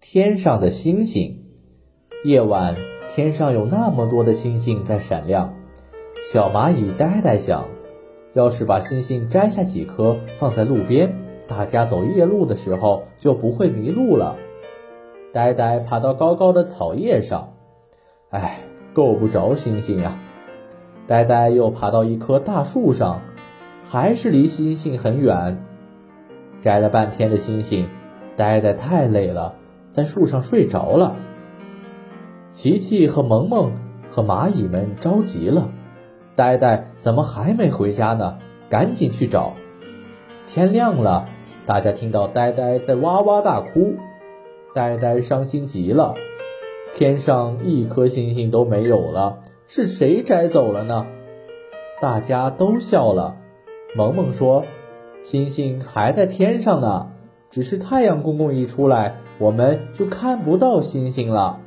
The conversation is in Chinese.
天上的星星，夜晚天上有那么多的星星在闪亮。小蚂蚁呆呆想，要是把星星摘下几颗放在路边，大家走夜路的时候就不会迷路了。呆呆爬到高高的草叶上，哎，够不着星星呀。呆呆又爬到一棵大树上，还是离星星很远。摘了半天的星星，呆呆太累了，在树上睡着了。琪琪和萌萌和蚂蚁们着急了。呆呆怎么还没回家呢？赶紧去找。天亮了，大家听到呆呆在哇哇大哭，呆呆伤心极了。天上一颗星星都没有了，是谁摘走了呢？大家都笑了。萌萌说：“星星还在天上呢，只是太阳公公一出来，我们就看不到星星了。”